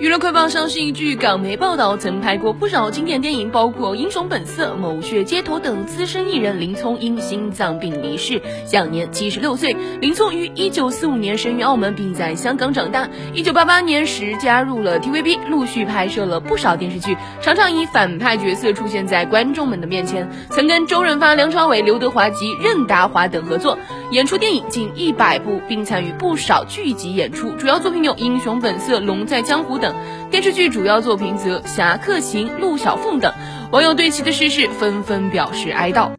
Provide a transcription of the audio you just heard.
娱乐快报上是一句港媒报道，曾拍过不少经典电影，包括《英雄本色》《某血街头》等。资深艺人林聪因心脏病离世，享年七十六岁。林聪于一九四五年生于澳门，并在香港长大。一九八八年时加入了 TVB，陆续拍摄了不少电视剧，常常以反派角色出现在观众们的面前。曾跟周润发、梁朝伟、刘德华及任达华等合作，演出电影近一百部，并参与不少剧集演出。主要作品有《英雄本色》《龙在江湖》等。电视剧主要作品则《侠客行》《陆小凤》等，网友对其的逝世纷纷表示哀悼。